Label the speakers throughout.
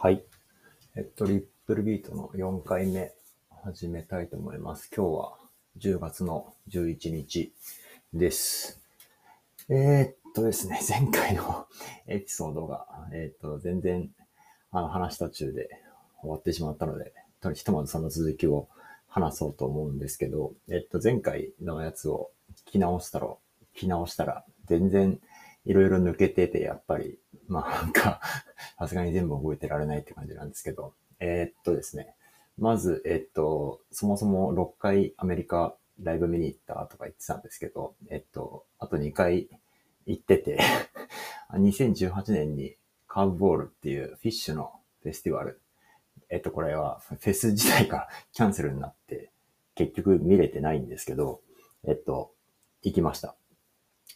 Speaker 1: はい。えっと、リップルビートの4回目始めたいと思います。今日は10月の11日です。えーっとですね、前回のエピソードが、えーっと、全然、あの、話途中で終わってしまったので、とひとまずその続きを話そうと思うんですけど、えっと、前回のやつを聞き直したら、聞き直したら、全然いろいろ抜けてて、やっぱり、まあなんか、さすがに全部覚えてられないって感じなんですけど、えーっとですね、まず、えっと、そもそも6回アメリカライブ見に行ったとか言ってたんですけど、えっと、あと2回行ってて、2018年にカーブボールっていうフィッシュのフェスティバル、えっと、これはフェス自体が キャンセルになって、結局見れてないんですけど、えっと、行きました。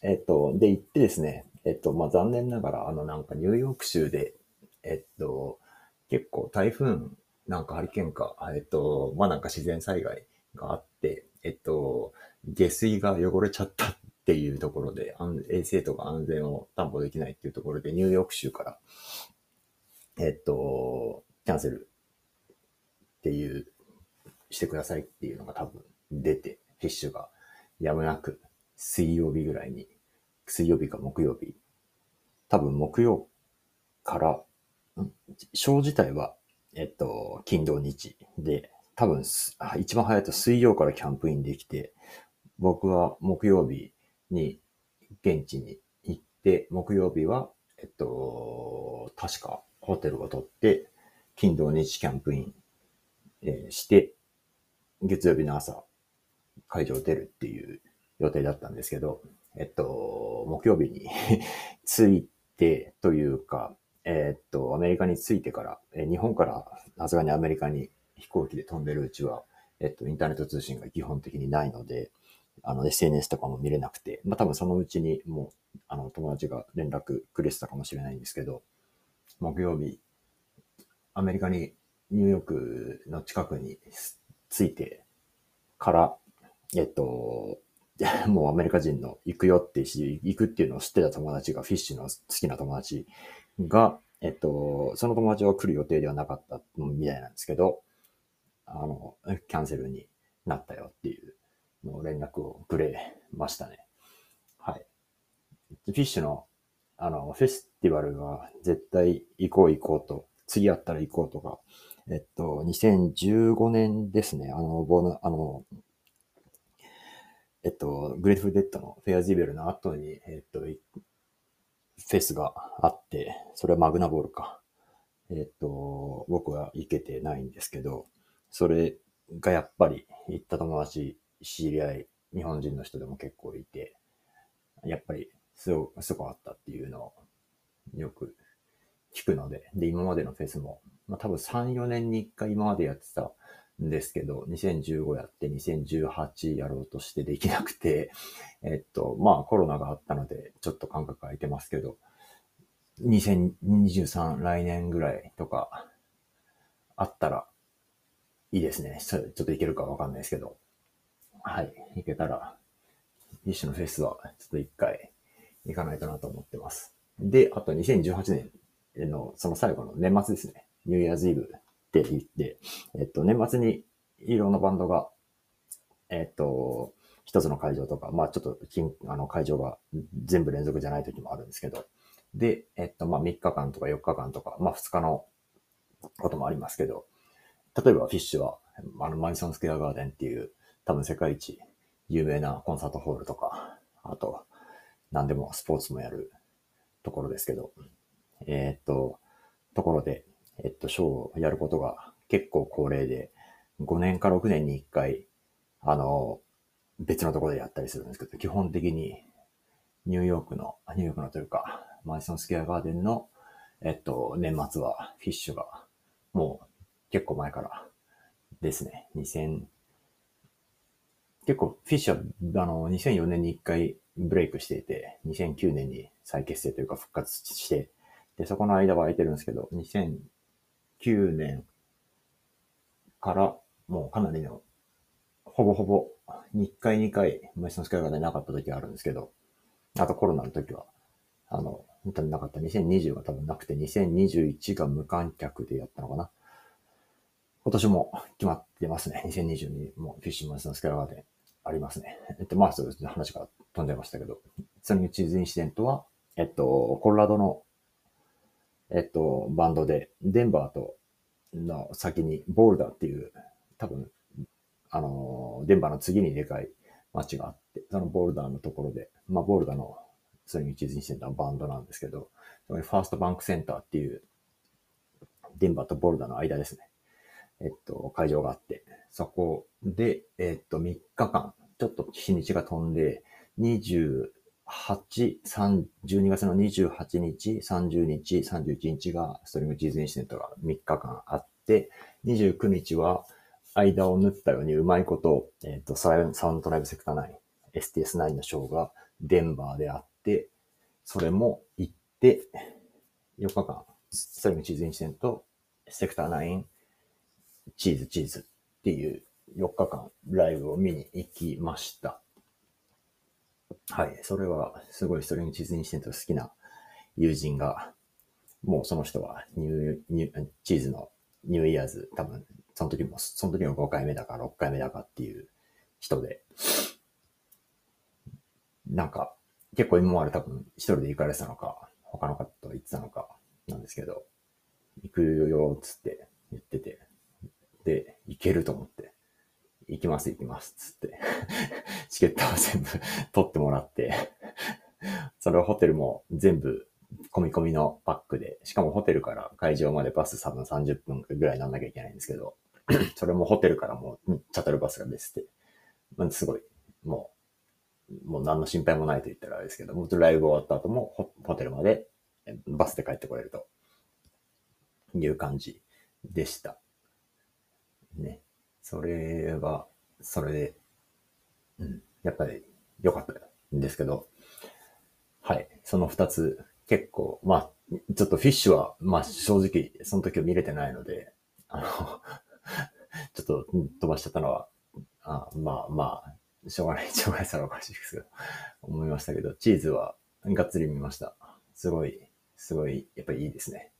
Speaker 1: えっと、で、行ってですね、えっと、まあ、残念ながら、あの、なんかニューヨーク州で、えっと、結構台風、なんかハリケーンか、えっと、まあ、なんか自然災害があって、えっと、下水が汚れちゃったっていうところで、安衛生とか安全を担保できないっていうところで、ニューヨーク州から、えっと、キャンセルっていう、してくださいっていうのが多分出て、フィッシュがやむなく水曜日ぐらいに、水曜日か木曜日、多分木曜から、んショー自体は、えっと、金土日で、多分す、一番早いと水曜からキャンプインできて、僕は木曜日に現地に行って、木曜日は、えっと、確かホテルを取って、金土日キャンプイン、えーして、月曜日の朝、会場を出るっていう予定だったんですけど、えっと、木曜日に 着いてというか、えっと、アメリカに着いてから、えー日本からさすがにアメリカに飛行機で飛んでるうちは、えっと、インターネット通信が基本的にないので、あの、SNS とかも見れなくて、まあ多分そのうちにもう、あの、友達が連絡くれてたかもしれないんですけど、木曜日、アメリカに、ニューヨークの近くに着いてから、えっと、もうアメリカ人の行くよってし、行くっていうのを知ってた友達が、フィッシュの好きな友達が、えっと、その友達は来る予定ではなかったみたいなんですけど、あの、キャンセルになったよっていうの連絡をくれましたね。はい。 Phish の、あの、フェスティバルが絶対行こう行こうと、次やったら行こうとか、えっと、2015年ですね、あの、ボー、あの、えっと、 Grateful Dead の Fare Thee Well の後に、えっと、フェスがあって、それは Magnaball か。えっと、僕は行けてないんですけど、それがやっぱり行った友達、知り合い、日本人の人でも結構いて、やっぱりすごすごかったっていうのをよく聞くので、で、今までのフェスも、まあ多分3、4年に1回今までやってたんですけど、2015やって2018やろうとしてできなくて、えっと、まあコロナがあったので、ちょっと間隔空いてますけど、2023来年ぐらいとかあったらいいですね。ちょちょっといけるかわかんないですけど。はい。いけたら、一種のフェスはちょっと一回行かないとなと思ってます。で、あと2018年のその最後の年末ですね。ニューイヤーズイブって言って、えっと、年末にいろんなバンドが、えっと、一つの会場とか、まあちょっと、あの会場が全部連続じゃない時もあるんですけど、で、えっと、まあ3日間とか4日間とか、まあ2日のこともありますけど、例えばフィッシュは、あの、マディソンスクエアガーデンっていう、多分世界一有名なコンサートホールとか、あと、何でもスポーツもやるところですけど、えーっと、ところで、えっと、ショーをやることが結構恒例で、5年か6年に1回、あの、別のところでやったりするんですけど、基本的にニューヨークの、ニューヨークのというか、マディソンスクエアガーデンの、えっと、年末はフィッシュが、もう結構前からですね、2000、結構フィッシュは、あの、2004年に1回ブレイクしていて、2009年に再結成というか復活して、で、そこの間は空いてるんですけど、9年からもうかなりの、ほぼほぼ、1回2回、マイソンスカイがなかった時があるんですけど、あとコロナの時は、あの、多分なかった。2020が多分なくて、2021が無観客でやったのかな。今年も決まってますね。2022もフィッシュマンスのスケラーデンありますね。えっと、まあ、そうですね。話が飛んでましたけど、そのチーズインシデントは、えっと、コロラドの、えっと、バンドで、デンバーとの先にボルダーっていう、多分、あの、デンバーの次にでかい街があって、そのボルダーのところで、まあ、ボルダーのスイングチーズインシデントのバンドなんですけど、ファーストバンクセンターっていう、デンバーとボルダーの間ですね。えっと、会場があって、そこで、えっと、3日間、ちょっと日にちが飛んで、8、3、12月の28日、30日、31日がストリングチーズインシデントが3日間あって、29日は間を縫ったようにうまいこと、えっ、と、サウンドライブセクター9、STS9 のショーがデンバーであって、それも行って、4日間、ストリングチーズインシデント、セクター9、チーズチーズっていう4日間ライブを見に行きました。はい。それはすごいストリングチーズインシデント好きな友人が、もうその人はニュー、チーズのニューイヤーズ、多分、その時も、その時も5回目だか6回目だかっていう人で、なんか、結構今まで多分一人で行かれてたのか、他の方と言ってたのか、なんですけど、行くよ、つって言ってて、で、行けると思って、行きます、行きます、つって、チケットを全部取ってもらって。それをホテルも全部込み込みのパックで、しかもホテルから会場までバス多分30分ぐらいなんなきゃいけないんですけど、それもホテルからもうチャトルバスが別で、すごい、もう、もう何の心配もないと言ったらあれですけど、もライブ終わった後もホテルまでバスで帰ってこれるという感じでした。ね。それは、それで、うん、やっぱり良かったんですけど、はい。その二つ、結構、まあ、ちょっとフィッシュは、まあ正直、その時は見れてないので、あの ちょっと飛ばしちゃったのは、あまあまあ、しょうがない、しょうがないさらおかしいですけど、思いましたけど、チーズはがっつり見ました。すごい、すごい、やっぱりいいですね。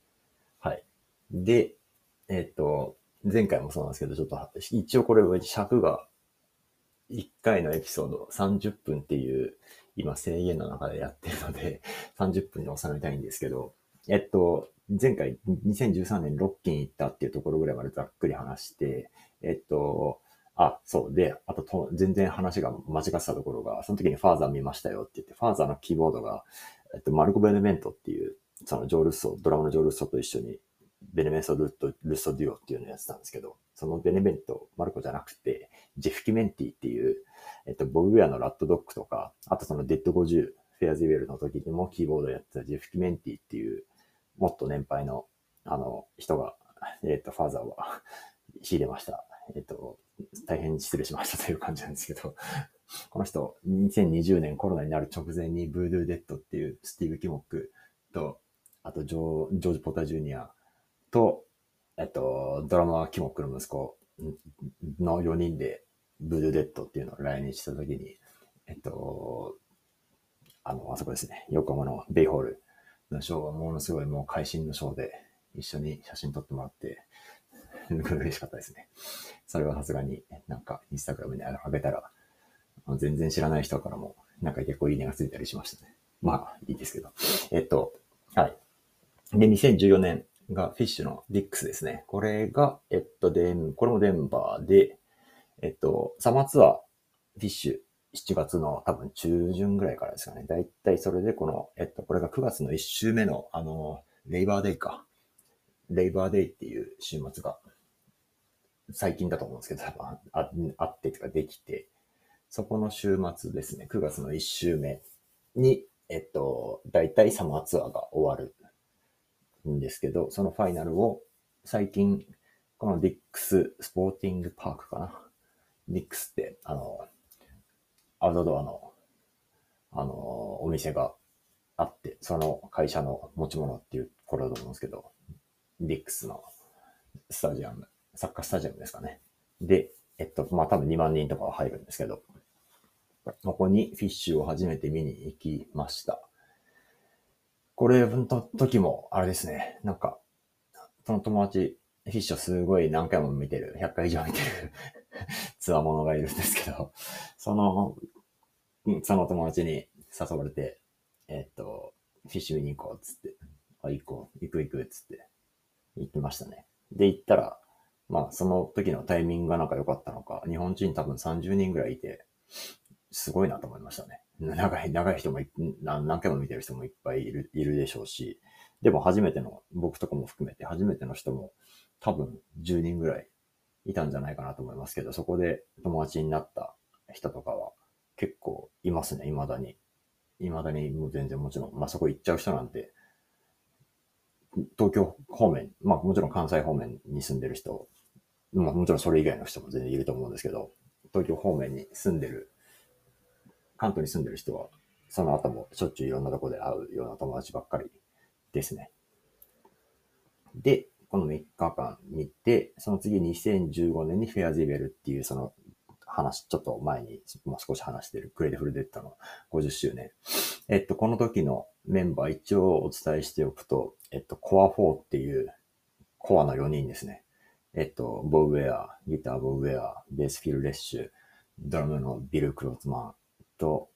Speaker 1: はい。で、えっ、と、前回もそうなんですけど、ちょっと、一応これ尺が、1回のエピソード30分っていう今制限の中でやってるので、30分に収めたいんですけど、えっと、前回2013年ロッキン行ったっていうところぐらいまでざっくり話して、えっと、あ、そう。で、あとと、全然話が間違ってたところが、その時にファーザー見ましたよって言って、ファーザーのキーボードが、えっと、マルコ・ベネメントっていう、そのジョールソ、ドラムのジョールソと一緒にベネメンソ・ルット、ルッソデュオっていうのをやってたんですけど、そのベネベント、マルコじゃなくて、ジェフ・キメンティっていう、えっと、ボブウェアのラットドッグとか、あとそのデッド50、フェアズウェルの時にもキーボードやってたジェフ・キメンティっていう、もっと年配の、あの、人が、えっと、ファーザーは仕入れました。えっと、大変失礼しました という感じなんですけど、この人、2020年コロナになる直前にブードゥデッドっていうスティーブ・キモックと、あとジョジョージ・ポタ・ジュニアと、えっと、ドラマーキモックの息子の4人で、ブルーデッドっていうのを来日した時に、えっと、あの、あそこですね、横浜のベイホールのショーはものすごいもう会心のショーで一緒に写真撮ってもらって、嬉しかったですね。それはさすがになんかインスタグラムに上げたら、全然知らない人からもなんか結構いいねがついたりしましたね。まあ、いいですけど。えっと、はい。で、2014年がフィッシュのディックスですね。これが、えっと、デン、これもデンバーで、えっと、サマーツアー、フィッシュ、7月の多分中旬ぐらいからですかね。だいたいそれでこの、えっと、これが9月の1週目の、あの、レイバーデイか。レイバーデイっていう週末が、最近だと思うんですけど、多分ああってとかできて、そこの週末ですね、9月の1週目に、えっと、だいたいサマーツアーが終わるんですけど、そのファイナルを最近、このディックススポーティングパークかな？ディックスって、あの、アウトドアの、あの、お店があって、その会社の持ち物っていうこれだと思うんですけど、ディックスのスタジアム、サッカースタジアムですかね。で、えっと、まあ、多分2万人とかは入るんですけど、ここにフィッシュを初めて見に行きました。これの時も、あれですね、なんか、その友達、フィッシュすごい何回も見てる、100回以上見てる。ツアー者がいるんですけど、その、その友達に誘われて、えっと、フィッシュ見に行こうっつって、あ、行こう、行く行くっつって、行きましたね。で、行ったら、まあ、その時のタイミングがなんか良かったのか、日本人多分30人ぐらいいて、すごいなと思いましたね。長い、長い人も何回も見てる人もいっぱいいる、いるでしょうし、でも初めての、僕とかも含めて初めての人も多分10人ぐらいいたんじゃないかなと思いますけど、そこで友達になった人とかは結構いますね、未だに。未だにもう全然もちろん、まあそこ行っちゃう人なんて、東京方面、まあもちろん関西方面に住んでる人、まあもちろんそれ以外の人も全然いると思うんですけど、東京方面に住んでる、関東に住んでる人は、その後もしょっちゅういろんなとこで会うような友達ばっかりですね。で、この3日間見て、その次2015年にフェアゼベルっていうその話、ちょっと前にもう少し話してる Grateful Dead の50周年。えっと、この時のメンバー一応お伝えしておくと、えっと、コア4っていうコアの4人ですね。えっと、ボブウェア、ギターボブウェア、ベースフィル・レッシュ、ドラムのビル・クローツマンと、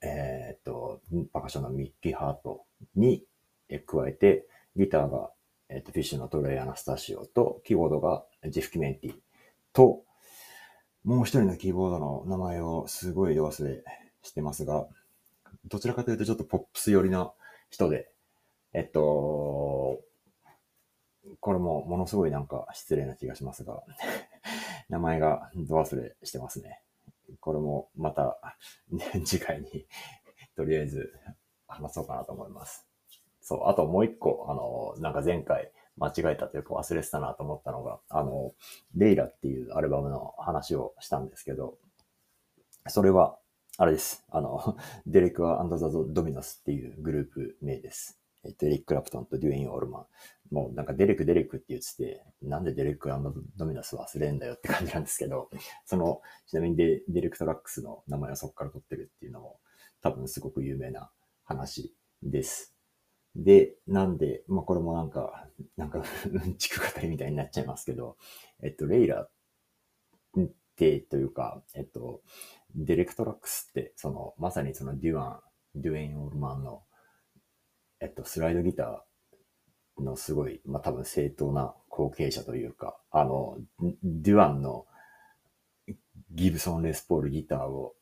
Speaker 1: えー、っと、パカションのミッキー・ハートに加えて、ギターが、えっと、フィッシュのトレイ・アナスタシオと、キーボードがジフ・キメンティと、もう一人のキーボードの名前をすごい忘れしてますが、どちらかというとちょっとポップス寄りな人で、えっと、これもものすごいなんか失礼な気がしますが、名前がど忘れしてますね。これもまた、次回にとりあえず話そうかなと思います。そう、あともう一個、あの、なんか前回間違えたというか忘れてたなと思ったのが、あの、レイラっていうアルバムの話をしたんですけど、それは、あれです。あの、デレク・アンド・ザ・ドミノスっていうグループ名です。えっと、エリック・クラプトンとデュエイン・オールマン。もうなんかデレク・デレクって言ってて、なんでデレク・ドミノス忘れんだよって感じなんですけど、その、ちなみにデデレクトラックスの名前はそこから取ってるっていうのも、多分すごく有名な話です。で、なんで、まあ、これもなんか、なんか、うんちく語りみたいになっちゃいますけど、えっと、レイラってというか、えっと、デレクトラックスって、その、まさにそのデュアン、デュエイン・オールマンの、えっと、スライドギターのすごい、まあ、多分正当な後継者というか、あの、デュアンのギブソン・レスポールギターを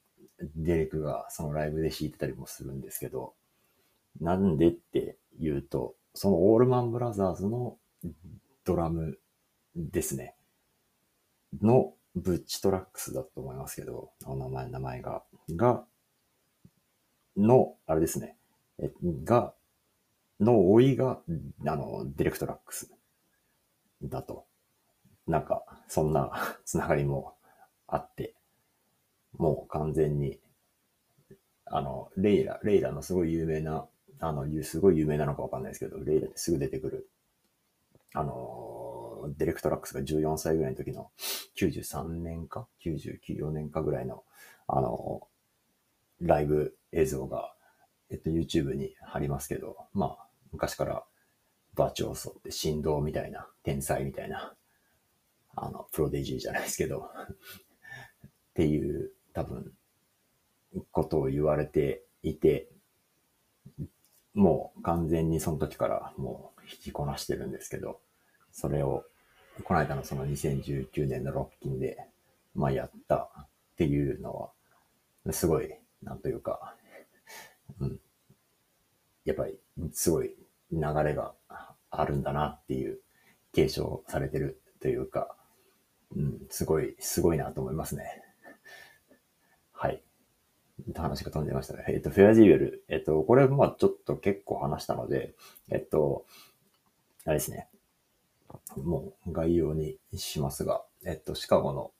Speaker 1: デレクがそのライブで弾いてたりもするんですけど、なんでって言うと、そのオールマンブラザーズのドラムですね。のブッチトラックスだと思いますけど、お名前、名前が、が、の、あれですね。え、が、の甥が、あの、デレクトラックスだと。なんか、そんな つながりもあって、もう完全に、あの、レイラ、レイラのすごい有名なあの、すごい有名なのかわかんないですけど、レイラですぐ出てくる、あの、デレクトラックスが14歳ぐらいの時の93年か ?99 年かぐらいの、あの、ライブ映像が、えっと、YouTube に貼りますけど、まあ、昔からバチョーソって振動みたいな、天才みたいな、あの、プロデジーじゃないですけどっていう、多分、ことを言われていて、もう完全にその時からもう引きこなしてるんですけど、それを、この間のその2019年のロッキンで、まあやったっていうのは、すごい、なんというか、うん。やっぱり、すごい流れがあるんだなっていう、継承されてるというか、うん、すごい、すごいなと思いますね。はい。話が飛んでましたね。えっと、フェアジーベル。えっと、これ、まあちょっと結構話したので、えっと、あれですね。もう概要にしますが、えっと、シカゴの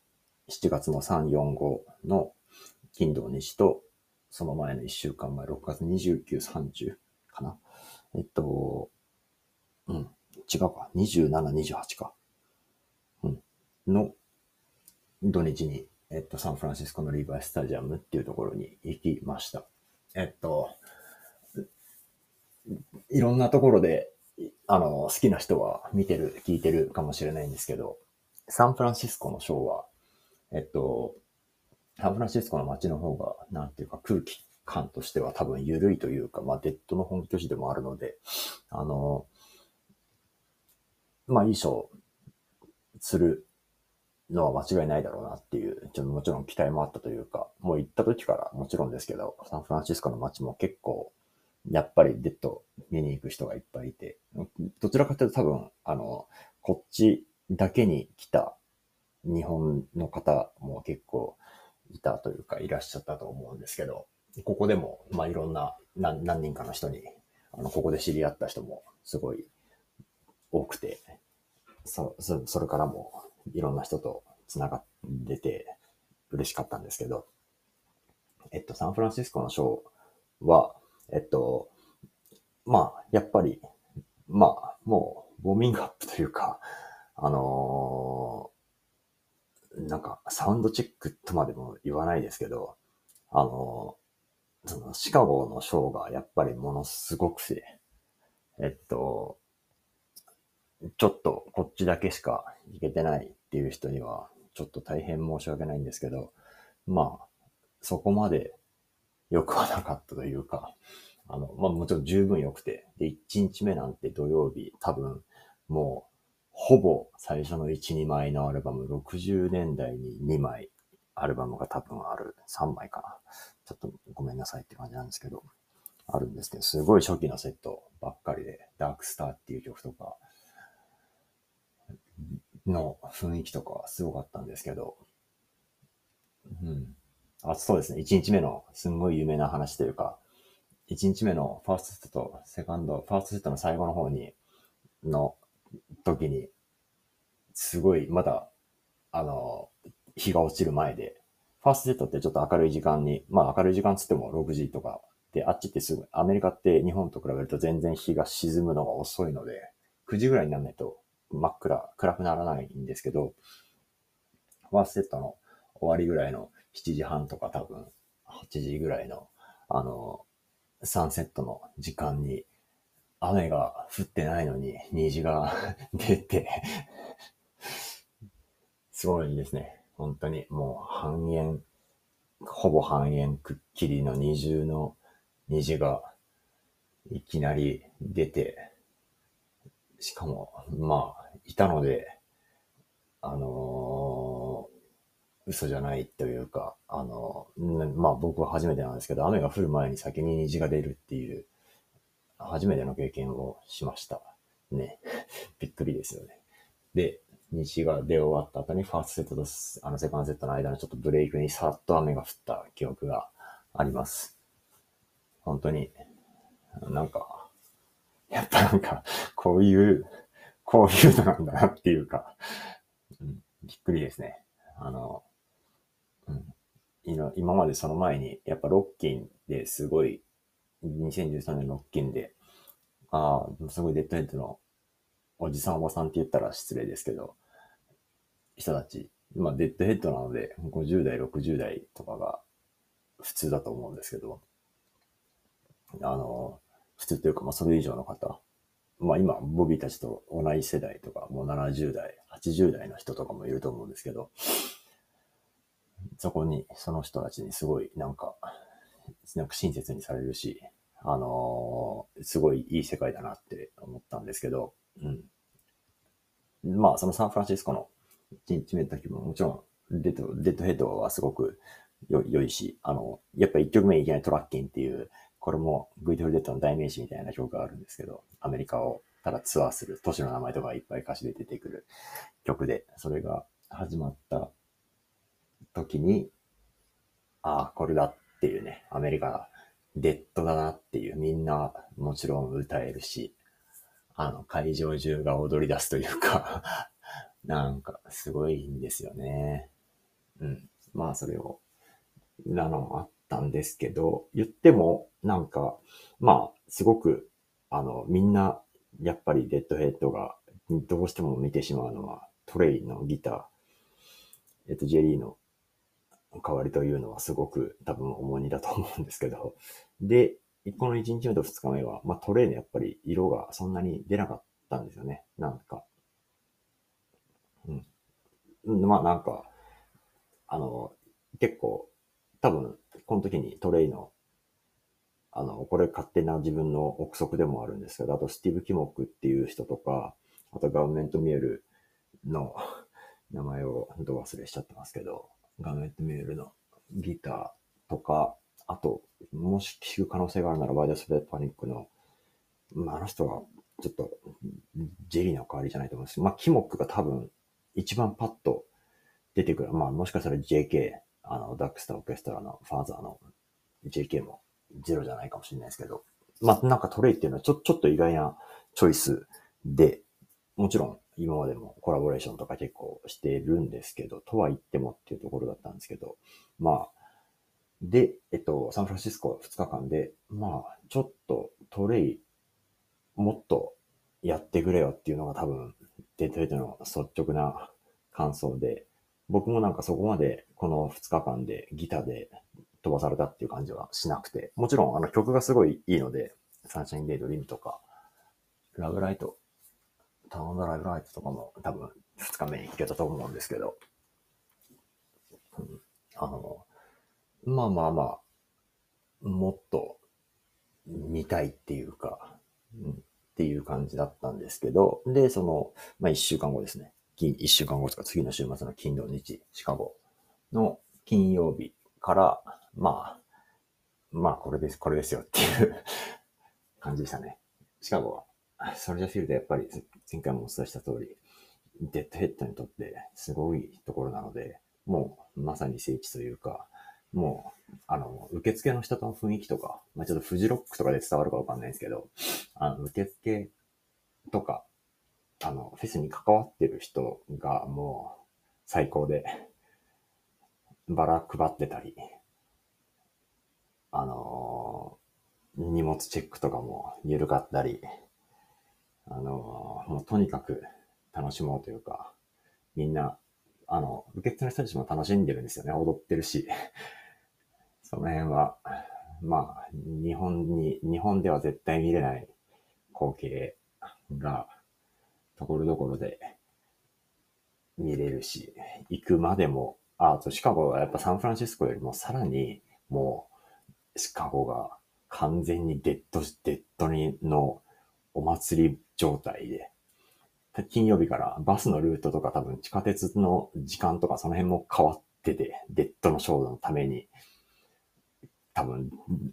Speaker 1: 7月の3、4、5の金土日と、その前の1週間前、6月29、30かな。えっと、うん、違うか。27、28か。うん。の土日にえっと、サンフランシスコのリーバースタジアムっていうところに行きました。えっと、いろんなところで、あの、好きな人は見てる、聞いてるかもしれないんですけど、サンフランシスコのショーは、えっと、サンフランシスコの街の方が、なんていうか空気感としては多分緩いというか、まあ、デッドの本拠地でもあるので、あの、まあ、いいショーするのは間違いないだろうなっていう、ちょもちろん期待もあったというか、もう行った時からもちろんですけど、サンフランシスコの街も結構、やっぱりデッド見に行く人がいっぱいいて、どちらかというと多分、あの、こっちだけに来た日本の方も結構いたというか、いらっしゃったと思うんですけど、ここでも、まあ、いろんな何何人かの人に、あの、ここで知り合った人もすごい多くて、そ、そそれからもいろんな人と繋がってて嬉しかったんですけど、えっと、サンフランシスコのショーは、えっと、まあ、やっぱり、まあ、もう、ウォーミングアップというか、あのー、なんか、サウンドチェックとまでも言わないですけど、あの、その、シカゴのショーがやっぱりものすごくて、えっと、ちょっとこっちだけしか行けてないっていう人には、ちょっと大変申し訳ないんですけど、まあ、そこまで良くはなかったというか、あの、まあもちろん十分良くて、で、1日目なんて土曜日、多分、もう、ほぼ最初の1、2枚のアルバム、60年代に2枚アルバムが多分ある、3枚かな。ちょっとごめんなさいって感じなんですけど、あるんですけど、すごい初期のセットばっかりで、ダークスターっていう曲とか、の雰囲気とかはすごかったんですけど、うん。あ、そうですね。1日目のすんごい有名な話というか、1日目のファーストセットとセカンド、ファーストセットの最後の方に、の時に、すごい、まだ、あの、日が落ちる前で、ファーストセットってちょっと明るい時間に、まあ明るい時間つっても6時とかで、あっちってすぐ、アメリカって日本と比べると全然日が沈むのが遅いので、9時ぐらいにならないと真っ暗、暗くならないんですけど、ファーストセットの終わりぐらいの7時半とか多分8時ぐらいの、あの、サンセットの時間に雨が降ってないのに虹が 出てすごいですね。本当にもう半円、ほぼ半円くっきりの二重の虹がいきなり出て、しかも、まあ、いたので、あのー、嘘じゃないというか、あのー、まあ僕は初めてなんですけど、雨が降る前に先に虹が出るっていう、初めての経験をしました。ね。びっくりですよね。で、虹が出終わった後にファーストセットとあのセカンドセットの間のちょっとブレイクにさっと雨が降った記憶があります。本当に、なんか、やっぱなんか、こういう、こういうのなんだなっていうか、うん、びっくりですね。あの、うん、今までその前に、やっぱロッキンですごい、2013年ロッキンで、ああ、すごいデッドヘッドのおじさんおばさんって言ったら失礼ですけど、人たち、まあデッドヘッドなので、50代、60代とかが普通だと思うんですけど、あの、普通というか、まあ、それ以上の方。まあ、今、ボビーたちと同じ世代とか、もう70代、80代の人とかもいると思うんですけど、そこに、その人たちにすごい、なんか、なんか親切にされるし、あのー、すごいいい世界だなって思ったんですけど、うん。まあ、そのサンフランシスコの1日目の時ももちろん、デッド、デッドヘッドはすごく良いし、あの、やっぱ1曲目いきなりトラッキンっていう、これも VTL デッドの代名詞みたいな曲があるんですけど、アメリカをただツアーする都市の名前とかいっぱい歌詞で出てくる曲で、それが始まった時に、ああ、これだっていうね、アメリカデッドだなっていう、みんなもちろん歌えるし、あの、会場中が踊り出すというか なんかすごいんですよね。うん。まあそれを、なのもあったんですけど、言っても、なんか、まあ、すごく、あの、みんな、やっぱりデッドヘッドが、どうしても見てしまうのは、トレイのギター、えっと、ジェリーの代わりというのはすごく多分重荷だと思うんですけど、で、この1日目と2日目は、まあトレーのやっぱり色がそんなに出なかったんですよね。なんか。うん。まあなんか、あの、結構、多分、この時にトレイの、あの、これ勝手な自分の憶測でもあるんですけど、あとスティーブ・キモックっていう人とか、あとガーメント・ミエルの名前をど忘れしちゃってますけど、ガーメント・ミエルのギターとか、あと、もし聞く可能性があるなら、ワイドスプレッドパニックの、まあ、あの人は、ちょっと、ジェリーの代わりじゃないと思うんですまあ、キモックが多分、一番パッと出てくる。まあ、もしかしたら JK、あの、ダックスターオーケストラのファーザーの JK もゼロじゃないかもしれないですけど、まあ、なんかトレイっていうのはちょ、ちょっと意外なチョイスで、もちろん今までもコラボレーションとか結構してるんですけど、とは言ってもっていうところだったんですけど、まあ、で、えっと、サンフランシスコ2日間で、まあ、ちょっとトレイ、もっとやってくれよっていうのが多分、デトロイトの率直な感想で、僕もなんかそこまでこの2日間でギターで飛ばされたっていう感じはしなくて、もちろんあの曲がすごいいいので、サンシャインデイドリームとか、ラブライト、タウンドライブライトとかも多分2日目に弾けたと思うんですけど、うん、あの、まあまあまあ、もっと見たいっていうか、うん、っていう感じだったんですけど、で、その、まあ一週間後ですね。一週間後とか次の週末の金土日、シカゴの金曜日から、まあ、まあこれです、これですよっていう 感じでしたね。シカゴは、ソルジャーフィールドやっぱり前回もお伝えした通り、デッドヘッドにとってすごいところなので、もうまさに聖地というか、もう、あの、受付の人との雰囲気とか、まあ、ちょっとフジロックとかで伝わるかわかんないんですけど、あの、受付とか、あの、フェスに関わってる人がもう最高で、バラ配ってたり、あの荷物チェックとかも緩かったり、あのもうとにかく楽しもうというか、みんな、あの、受付の人たちも楽しんでるんですよね。踊ってるし。その辺は、まあ、日本に、日本では絶対見れない光景が、ところどころで見れるし、行くまでも、あ、とシカゴはやっぱサンフランシスコよりもさらにもうシカゴが完全にデッド、デッドにのお祭り状態で、金曜日からバスのルートとか多分地下鉄の時間とかその辺も変わってて、デッドのショーのために、多分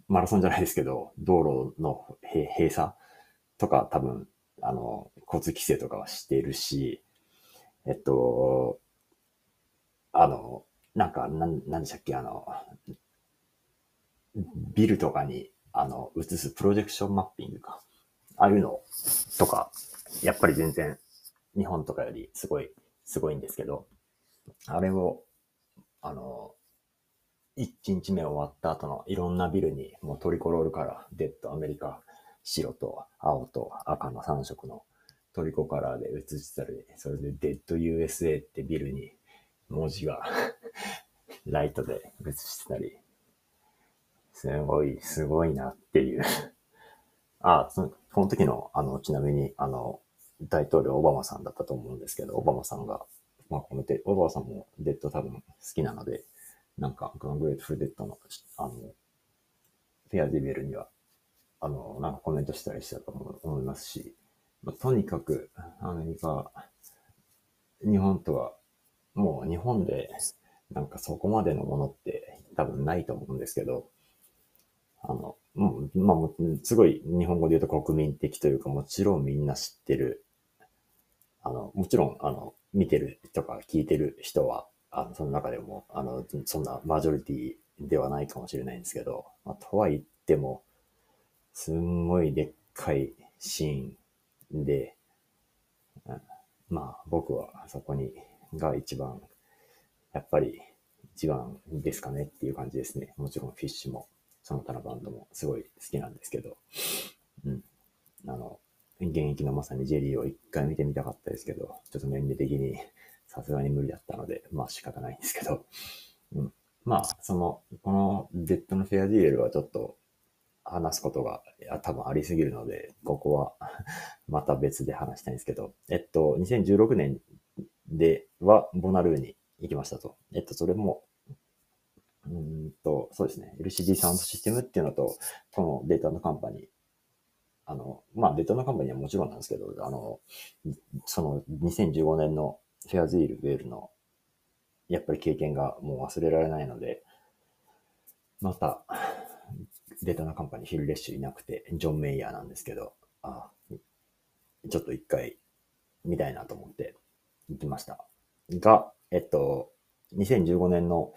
Speaker 1: マラソンじゃないですけど、道路の閉鎖とか多分あの、交通規制とかはしてるし、えっと、あの、なんか、なん、なんでしたっけ、あの、ビルとかに、あの、映すプロジェクションマッピングか。ああいうのとか、やっぱり全然、日本とかよりすごい、すごいんですけど、あれを、あの、1日目終わった後のいろんなビルに、もうトリコロールから、デッドアメリカ、白と青と赤の3色のトリコカラーで映してたり、それでデッド USA ってビルに文字が ライトで映してたり、すごい、すごいなっていう。あ、その、この時の、あの、ちなみに、あの、大統領オバマさんだったと思うんですけど、オバマさんが、まあ、このて、オバマさんもデッド多分好きなので、なんか、グラングレートフルデッドの、あの、フェアディベルにはあの、なんかコメントしたりしたと思いますし、まあ、とにかくアメリカ、日本とは、もう日本でなんかそこまでのものって多分ないと思うんですけど、あの、もう、まあ、すごい日本語で言うと国民的というか、もちろんみんな知ってる。あの、もちろん、あの、見てるとか聞いてる人は、あの、その中でも、あの、そんなマジョリティではないかもしれないんですけど、まあ、とは言っても、すんごいでっかいシーンで、うんまあ僕はそこにが一番、やっぱり一番ですかねっていう感じですね。もちろんフィッシュも、その他のバンドもすごい好きなんですけど、うん。あの、現役のまさにジェリーを一回見てみたかったですけど、ちょっと年齢的にさすがに無理だったので、まあ仕方ないんですけど、うん。まあ、その、このデッドのフェアディエルはちょっと話すことが多分ありすぎるので、ここはまた別で話したいんですけど、えっと、2016年ではボナルーに行きましたと。えっと、それも、うんと、そうですね。LCD サウンドシステムっていうのと、このデータのカンパニー、あの、まあ、データのカンパニーはもちろんなんですけど、あの、その2015年のフェアズイール・ウェールの、やっぱり経験がもう忘れられないので、また、データのカンパニー、ヒル・レッシュいなくて、ジョン・メイヤーなんですけど、あちょっと一回見たいなと思って行きました。が、えっと、2015年の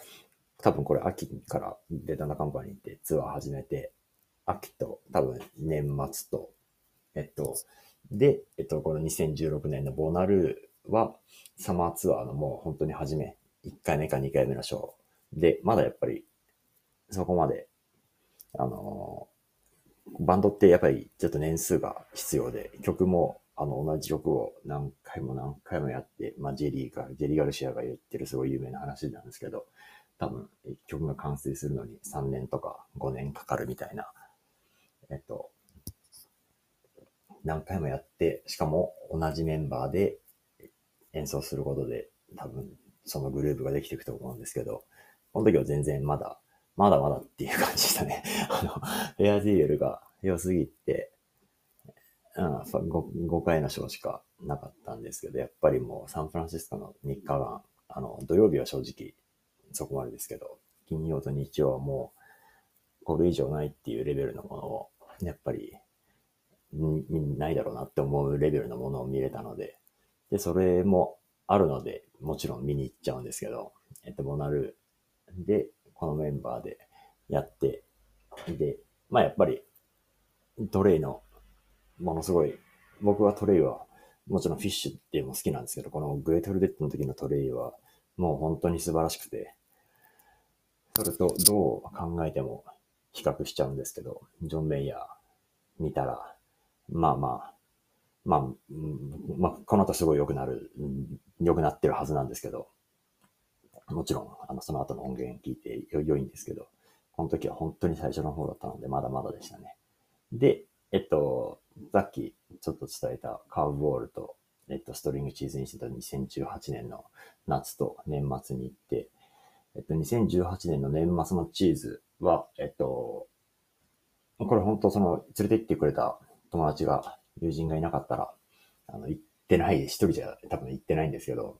Speaker 1: 多分これ秋からデータのカンパニーってツアー始めて、秋と多分年末と、えっと、で、えっと、この2016年のボナルーはサマーツアーのもう本当に初め、1回目か2回目のショー。で、まだやっぱりそこまで、あのバンドってやっぱりちょっと年数が必要で、曲もあの同じ曲を何回も何回もやって、まあジェリーが、ジェリーガルシアが言ってるすごい有名な話なんですけど、多分曲が完成するのに3年とか5年かかるみたいな、えっと、何回もやって、しかも同じメンバーで演奏することで多分そのグループができていくと思うんですけど、この時は全然まだ、まだまだっていう感じでしたね。あの、フェアディエルが良すぎて、うん、5, 5回のショーしかなかったんですけど、やっぱりもうサンフランシスコの3日間、あの、土曜日は正直そこまでですけど、金曜と日曜はもう、これ以上ないっていうレベルのものを、やっぱり、ないだろうなって思うレベルのものを見れたので、で、それもあるので、もちろん見に行っちゃうんですけど、えっと、モナル。で、このメンバーでやって、で、まあやっぱり、トレイの、ものすごい、僕はトレイは、もちろんフィッシュっていうのも好きなんですけど、このグレートルデッドの時のトレイは、もう本当に素晴らしくて、それとどう考えても比較しちゃうんですけど、ジョン・メイヤー見たら、まあまあ、まあ、まあ、この後すごい良くなる、良くなってるはずなんですけど、もちろん、あの、その後の音源聞いて良いんですけど、この時は本当に最初の方だったので、まだまだでしたね。で、えっと、さっきちょっと伝えたカーブボールと、えっと、ストリングチーズにしてた2018年の夏と年末に行って、えっと、2018年の年末のチーズは、えっと、これ本当その、連れて行ってくれた友達が、友人がいなかったら、あの、行ってない、一人じゃ多分行ってないんですけど、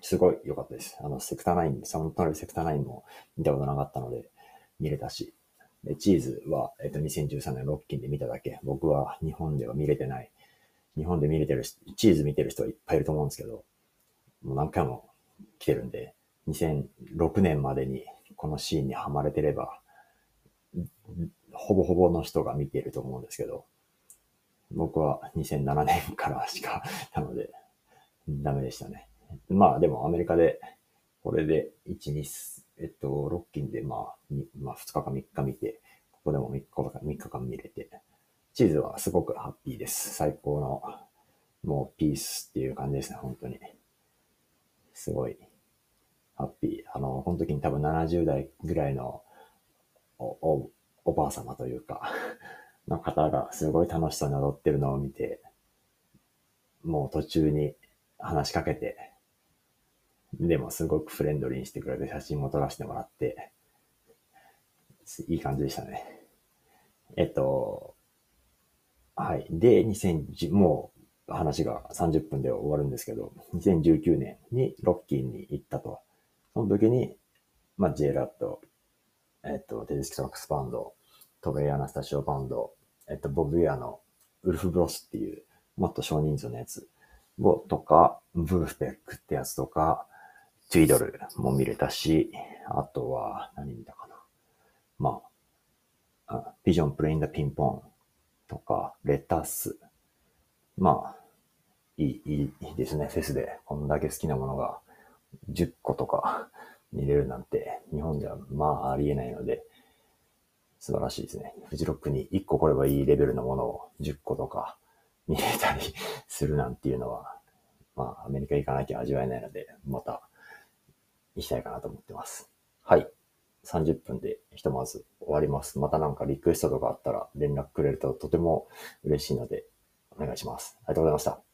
Speaker 1: すごい良かったです。あの、セクター9、サウンド隣セクター9も見たことなかったので、見れたし。で、チーズは、えっと、2013年ロッキンで見ただけ。僕は日本では見れてない。日本で見れてるチーズ見てる人はいっぱいいると思うんですけど、もう何回も来てるんで、2006年までにこのシーンにはまれてれば、ほぼほぼの人が見ていると思うんですけど、僕は2007年からしか、なので、ダメでしたね。まあでもアメリカで、これで1、2、えっと、ロッキンでまあ、まあ2日か3日見て、ここでも3日か3日間見れて、チーズはすごくハッピーです。最高の、もうピースっていう感じですね、本当に。すごい、ハッピー。あの、この時に多分70代ぐらいのお、お、おばあ様というか の方がすごい楽しそうに踊ってるのを見て、もう途中に話しかけて、でもすごくフレンドリーにしてくれて写真も撮らせてもらって、いい感じでしたね。えっと、はい。で、2010、もう話が30分で終わるんですけど、2019年にロッキーに行ったと。その時に、まあ、 JRAD、えっと、テデスキトラックスバンド、トレイ・アナスタシオバンド、えっと、ボブ・ウィアのウルフ・ブロスっていう、もっと少人数のやつを、とか、 Vulfpeck ってやつとか、トゥイドルも見れたし、あとは、何見たかな。まあ、ビジョン・プレイン・ダ・ピンポンとか、レタス。まあ、いい、いいですね。フェスでこんだけ好きなものが10個とか見れるなんて、日本ではまあありえないので、素晴らしいですね。フジロックに1個来ればいいレベルのものを10個とか見れたり するなんていうのは、まあアメリカ行かなきゃ味わえないので、また行きたいかなと思ってます。はい。30分でひとまず終わります。またなんかリクエストとかあったら連絡くれるととても嬉しいのでお願いします。ありがとうございました。